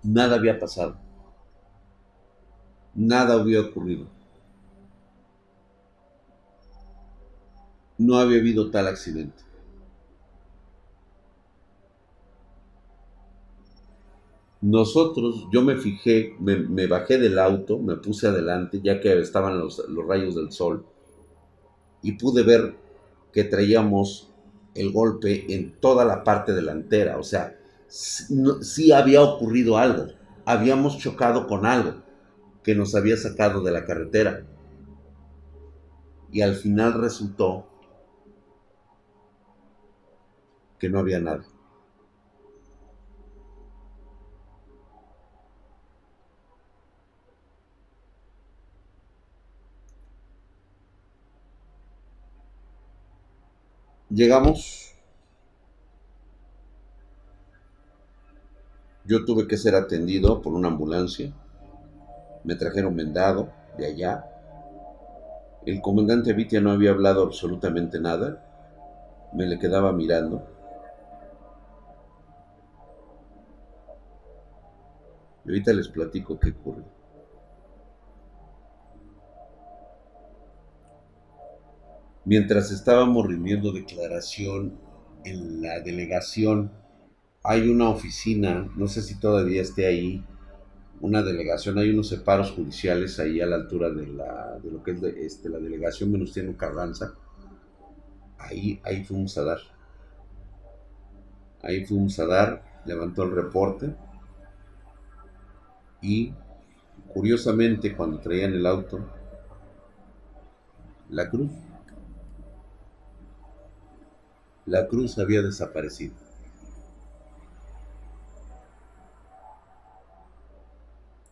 Nada había pasado. Nada había ocurrido. No había habido tal accidente. Nosotros, yo me fijé, me, bajé del auto, me puse adelante, ya que estaban los, los rayos del sol, y pude ver que traíamos el golpe en toda la parte delantera, o sea, sí había ocurrido algo, habíamos chocado con algo que nos había sacado de la carretera. Y al final resultó que no había nada. Llegamos Yo tuve que ser atendido por una ambulancia. Me trajeron vendado de allá. El comandante Vitia no había hablado absolutamente nada. Me le quedaba mirando. Y ahorita les platico qué ocurre. Mientras estábamos rindiendo declaración en la delegación, hay una oficina, no sé si todavía esté ahí, una delegación, hay unos separos judiciales ahí a la altura de, la, de lo que es este, la delegación Venustiano Carranza. Ahí, ahí fuimos a dar. Ahí fuimos a dar, levantó el reporte y curiosamente cuando traían el auto, la cruz, la cruz había desaparecido.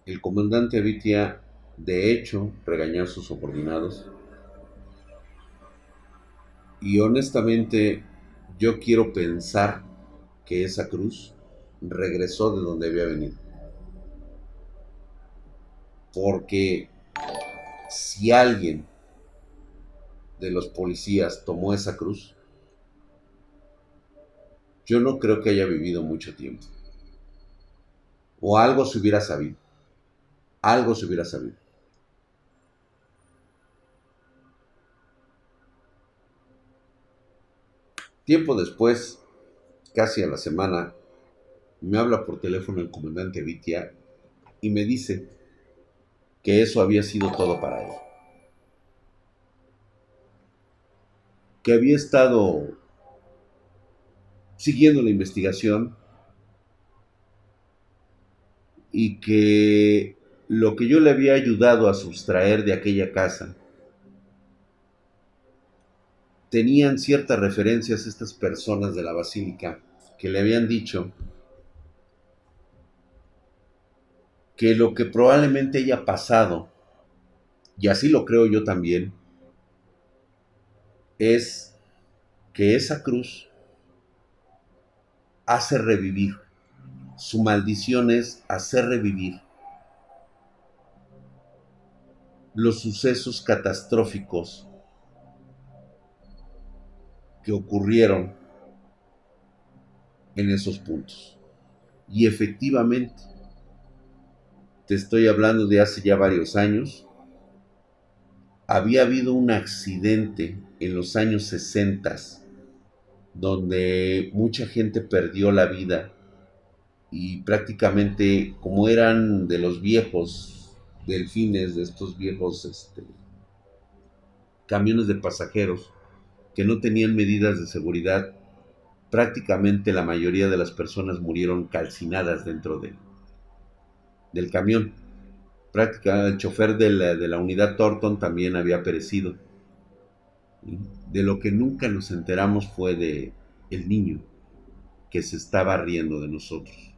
El comandante Abitia, de hecho, regañó a sus subordinados. Y honestamente, yo quiero pensar que esa cruz regresó de donde había venido. Porque si alguien de los policías tomó esa cruz, yo no creo que haya vivido mucho tiempo. O algo se hubiera sabido algo se hubiera sabido. Tiempo después, casi a la semana, me habla por teléfono el comandante Vitia y me dice que eso había sido todo para él. Que había estado siguiendo la investigación y que lo que yo le había ayudado a sustraer de aquella casa, tenían ciertas referencias estas personas de la basílica que le habían dicho que lo que probablemente haya pasado, y así lo creo yo también, es que esa cruz hace revivir. Su maldición es hacer revivir los sucesos catastróficos que ocurrieron en esos puntos. Y efectivamente, te estoy hablando de hace ya varios años, había habido un accidente en los años 60 donde mucha gente perdió la vida y prácticamente como eran de los viejos delfines, de estos viejos este, camiones de pasajeros que no tenían medidas de seguridad, prácticamente la mayoría de las personas murieron calcinadas dentro de, del camión. Prácticamente el chofer de la, de la unidad Thornton también había perecido. De lo que nunca nos enteramos fue de el niño que se estaba riendo de nosotros.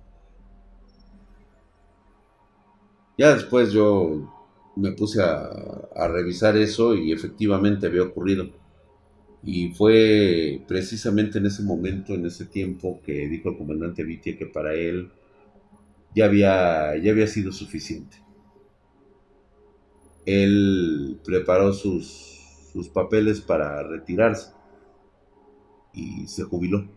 Ya después yo me puse a, revisar eso y efectivamente había ocurrido. Y fue precisamente en ese momento, en ese tiempo, que dijo el comandante Vitia que para él ya había, ya había sido suficiente. Él preparó sus, sus papeles para retirarse y se jubiló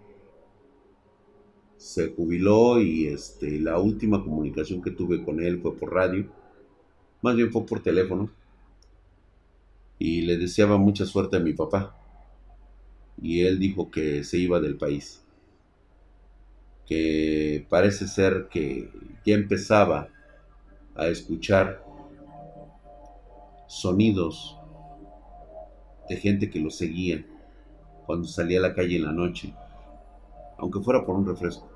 se jubiló y este, la última comunicación que tuve con él fue por radio, más bien fue por teléfono, y le deseaba mucha suerte a mi papá. Y él dijo que se iba del país, que parece ser que ya empezaba a escuchar sonidos de gente que lo seguía cuando salía a la calle en la noche, aunque fuera por un refresco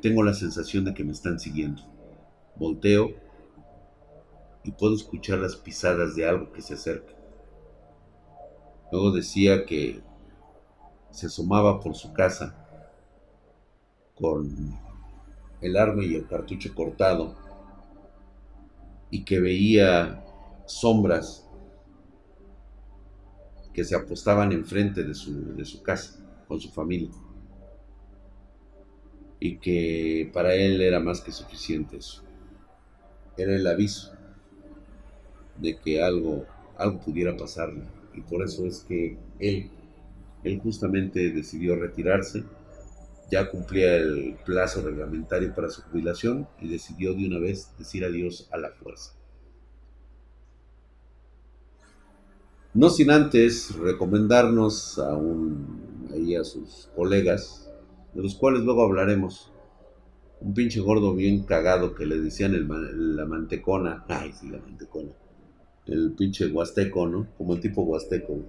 tengo la sensación de que me están siguiendo. Volteo y puedo escuchar las pisadas de algo que se acerca. Luego decía que se asomaba por su casa con el arma y el cartucho cortado y que veía sombras que se apostaban enfrente de su, de su casa con su familia y que para él era más que suficiente eso. Era el aviso de que algo algo pudiera pasarle. Y por eso es que él, él justamente decidió retirarse. Ya cumplía el plazo reglamentario para su jubilación y decidió de una vez decir adiós a la fuerza. No sin antes recomendarnos a, un, ahí a sus colegas, de los cuales luego hablaremos. Un pinche gordo bien cagado que le decían el, la mantecona. Ay, sí, la mantecona el pinche huasteco, ¿no? Como el tipo huasteco.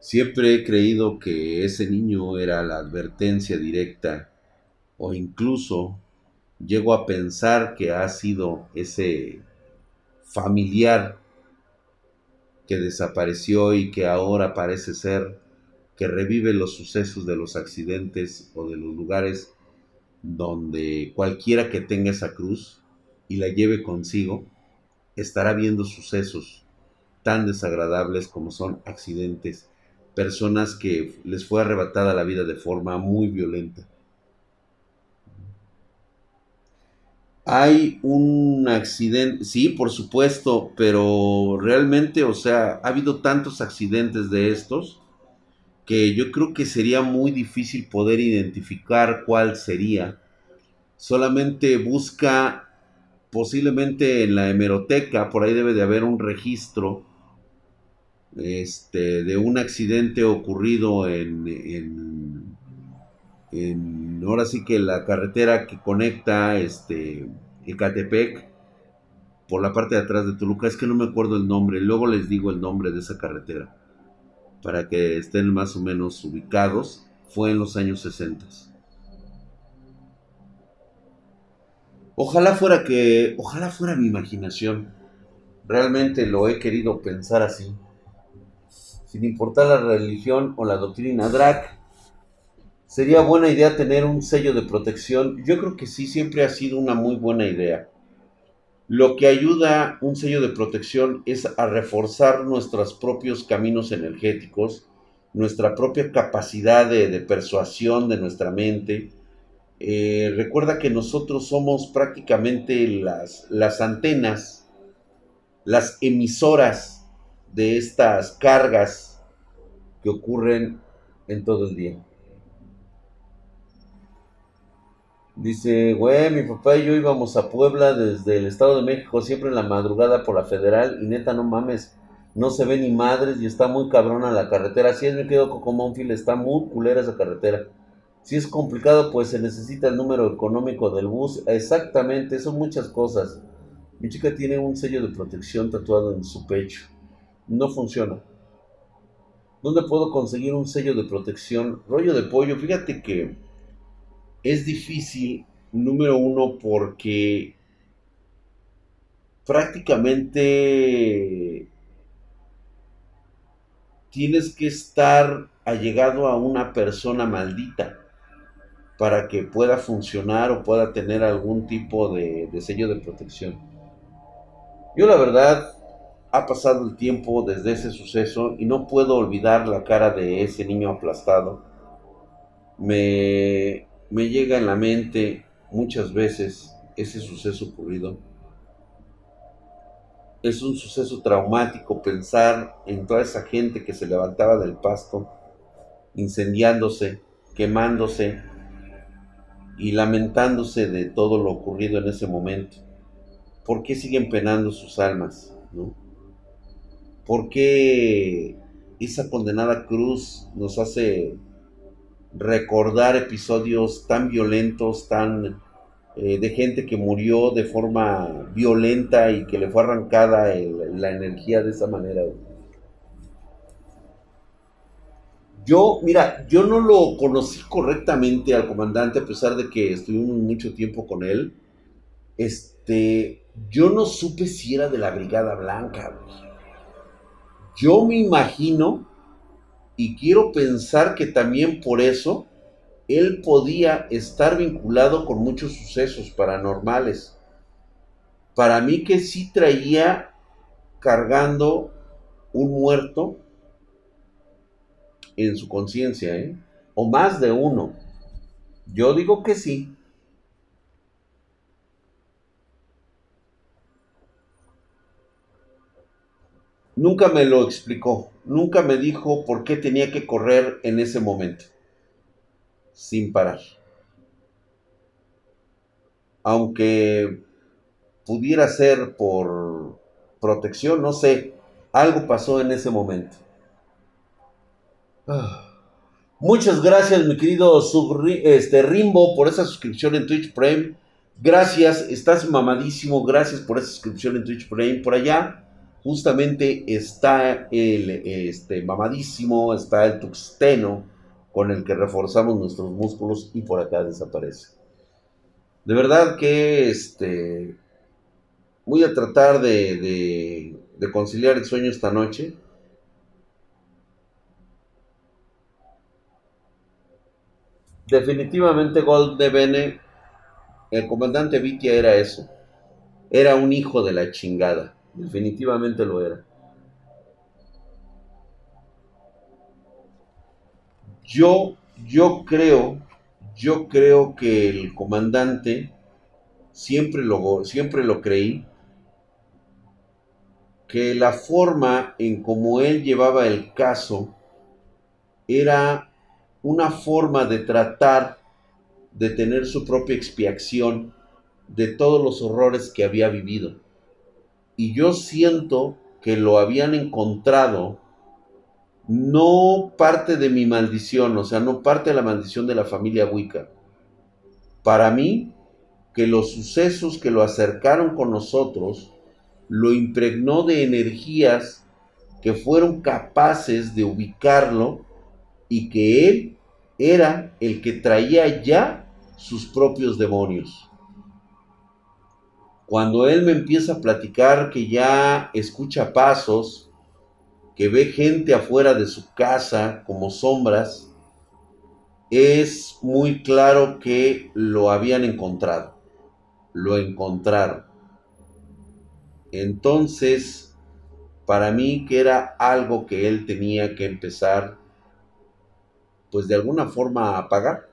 Siempre he creído que ese niño era la advertencia directa o incluso llego a pensar que ha sido ese familiar que desapareció y que ahora parece ser que revive los sucesos de los accidentes o de los lugares donde cualquiera que tenga esa cruz y la lleve consigo, estará viendo sucesos tan desagradables como son accidentes, personas que les fue arrebatada la vida de forma muy violenta. Hay un accidente, sí, por supuesto, pero realmente, o sea, ha habido tantos accidentes de estos que yo creo que sería muy difícil poder identificar cuál sería. Solamente busca posiblemente en la hemeroteca, por ahí debe de haber un registro este, de un accidente ocurrido en, en, ahora sí que la carretera que conecta este, Ecatepec por la parte de atrás de Toluca, es que no me acuerdo el nombre, luego les digo el nombre de esa carretera, para que estén más o menos ubicados, fue en los años 60. Ojalá fuera que, ojalá fuera mi imaginación. Realmente lo he querido pensar así. Sin importar la religión o la doctrina. Drac, sería buena idea tener un sello de protección. Yo creo que sí, siempre ha sido una muy buena idea. Lo que ayuda un sello de protección es a reforzar nuestros propios caminos energéticos, nuestra propia capacidad de, persuasión de nuestra mente, eh, recuerda que nosotros somos prácticamente las antenas, las emisoras de estas cargas que ocurren en todo el día. Dice, güey, mi papá y yo íbamos a Puebla desde el Estado de México, siempre en la madrugada por la federal, y neta, no mames, no se ve ni madres y está muy cabrona la carretera. Así es, me quedo con fil está muy culera esa carretera. Si es complicado, pues se necesita el número económico del bus. Exactamente, son muchas cosas. Mi chica tiene un sello de protección tatuado en su pecho. No funciona. ¿Dónde puedo conseguir un sello de protección? Rollo de pollo. Fíjate que es difícil, número uno, porque prácticamente tienes que estar allegado a una persona maldita para que pueda funcionar o pueda tener algún tipo de, sello de protección. Yo la verdad ha pasado el tiempo desde ese suceso y no puedo olvidar la cara de ese niño aplastado. Me, me llega en la mente muchas veces ese suceso ocurrido. Es un suceso traumático pensar en toda esa gente que se levantaba del pasto, incendiándose, quemándose, y lamentándose de todo lo ocurrido en ese momento. ¿Por qué siguen penando sus almas? ¿no? ¿Por qué esa condenada cruz nos hace recordar episodios tan violentos, tan eh, de gente que murió de forma violenta y que le fue arrancada la energía de esa manera? Yo, mira, yo no lo conocí correctamente al comandante, a pesar de que estuvimos mucho tiempo con él. Este, yo no supe si era de la Brigada Blanca. Yo me imagino, y quiero pensar que también por eso, él podía estar vinculado con muchos sucesos paranormales. Para mí que sí traía cargando un muerto en su conciencia, ¿eh? O más de uno. Yo digo que sí. nunca me lo explicó, nunca me dijo por qué tenía que correr en ese momento, sin parar. Aunque pudiera ser por protección, no sé, algo pasó en ese momento. Ah. Muchas gracias, mi querido este, Rimbo, por esa suscripción en Twitch Prime. Gracias, estás mamadísimo. Gracias por esa suscripción en Twitch Prime. Por allá, justamente está el este, mamadísimo, está el tuxteno con el que reforzamos nuestros músculos y por acá desaparece. De verdad que este, voy a tratar de conciliar el sueño esta noche. Definitivamente Gold de Bene, el comandante Vitia era eso. Era un hijo de la chingada. Definitivamente lo era. Yo, yo creo, yo creo que el comandante, siempre lo, siempre lo creí, que la forma en como él llevaba el caso era una forma de tratar de tener su propia expiación de todos los horrores que había vivido. Y yo siento que lo habían encontrado no parte de mi maldición, o sea, no parte de la maldición de la familia Wicca. Para mí, que los sucesos que lo acercaron con nosotros lo impregnó de energías que fueron capaces de ubicarlo y que él era el que traía ya sus propios demonios. Cuando él me empieza a platicar que ya escucha pasos, que ve gente afuera de su casa como sombras, es muy claro que lo habían encontrado. Lo encontraron. Entonces, para mí que era algo que él tenía que empezar pues de alguna forma apagar.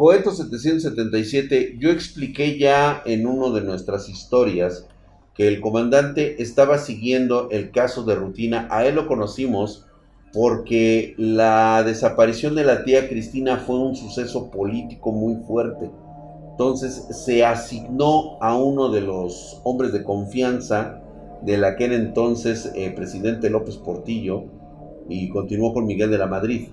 Coeto 777, yo expliqué ya en una de nuestras historias que el comandante estaba siguiendo el caso de rutina. A él lo conocimos porque la desaparición de la tía Cristina fue un suceso político muy fuerte. Entonces se asignó a uno de los hombres de confianza del aquel entonces eh, presidente López Portillo y continuó con Miguel de la Madrid.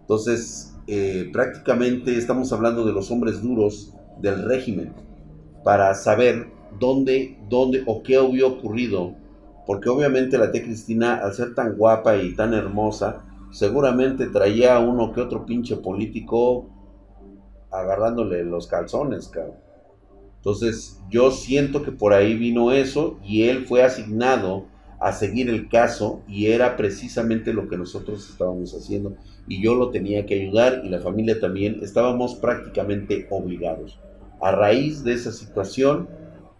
Entonces, eh, prácticamente estamos hablando de los hombres duros del régimen para saber dónde, dónde o qué había ocurrido, porque obviamente la tía Cristina, al ser tan guapa y tan hermosa, seguramente traía uno que otro pinche político agarrándole los calzones, cabrón. Entonces yo siento que por ahí vino eso y él fue asignado a seguir el caso y era precisamente lo que nosotros estábamos haciendo y yo lo tenía que ayudar y la familia también estábamos prácticamente obligados. A raíz de esa situación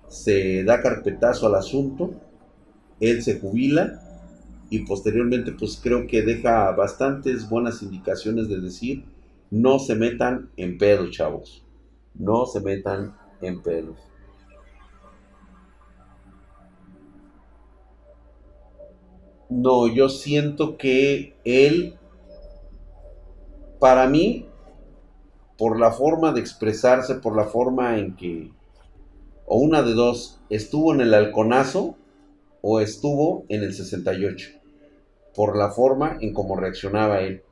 se da carpetazo al asunto, él se jubila y posteriormente pues creo que deja bastantes buenas indicaciones de decir no se metan en pedo chavos, no se metan en pelos. No, yo siento que él, para mí, por la forma de expresarse, por la forma en que, o una de dos, estuvo en el halconazo o estuvo en el 68, por la forma en cómo reaccionaba él.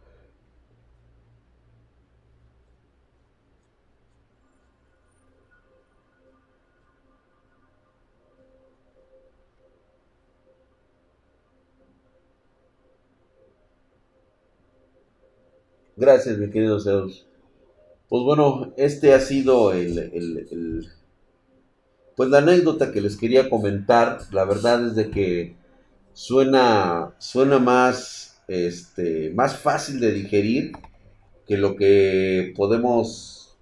Gracias, mi querido Zeus. Pues bueno, este ha sido el, pues la anécdota que les quería comentar. La verdad es de que suena, suena más, este, más fácil de digerir que lo que podemos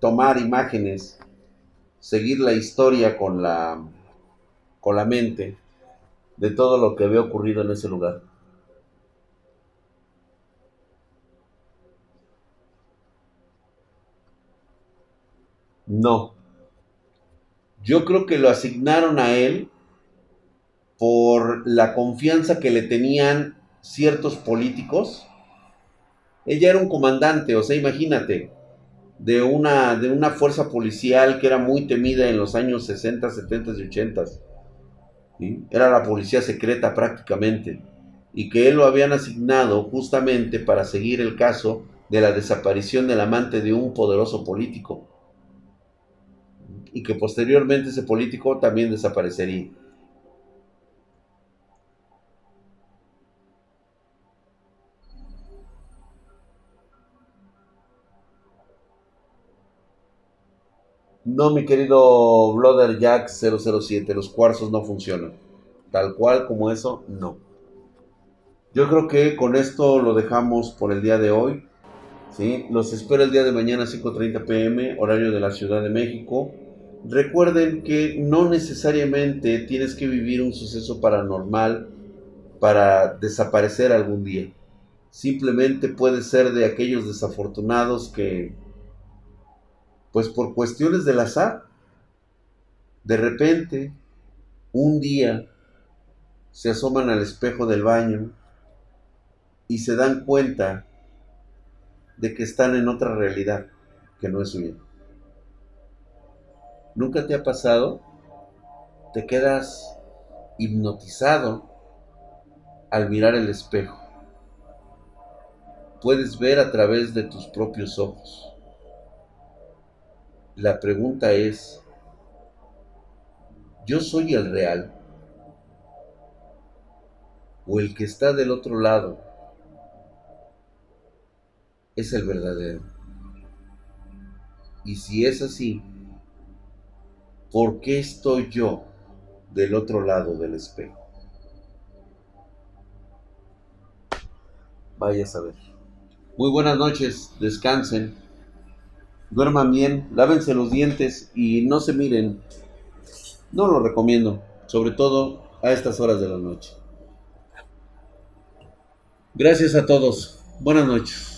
tomar imágenes, seguir la historia con la, con la mente de todo lo que había ocurrido en ese lugar. No. Yo creo que lo asignaron a él por la confianza que le tenían ciertos políticos. Ella era un comandante, o sea, imagínate, de una, de una fuerza policial que era muy temida en los años 60, 70 y 80. Era la policía secreta prácticamente. Y que él lo habían asignado justamente para seguir el caso de la desaparición del amante de un poderoso político. Y que posteriormente ese político también desaparecería. No, mi querido Brother Jack 007, los cuarzos no funcionan. Tal cual como eso, no. Yo creo que con esto lo dejamos por el día de hoy. ¿sí? Los espero el día de mañana 5.30 pm, horario de la Ciudad de México. Recuerden que no necesariamente tienes que vivir un suceso paranormal para desaparecer algún día. Simplemente puede ser de aquellos desafortunados que pues por cuestiones del azar, de repente, un día, se asoman al espejo del baño y se dan cuenta de que están en otra realidad que no es suya. ¿Nunca te ha pasado? Te quedas hipnotizado al mirar el espejo. Puedes ver a través de tus propios ojos. La pregunta es, ¿yo soy el real? ¿O el que está del otro lado es el verdadero? Y si es así, ¿por qué estoy yo del otro lado del espejo? Vaya a saber. Muy buenas noches, descansen duerman bien, lávense los dientes y no se miren. No lo recomiendo, sobre todo a estas horas de la noche. Gracias a todos. Buenas noches.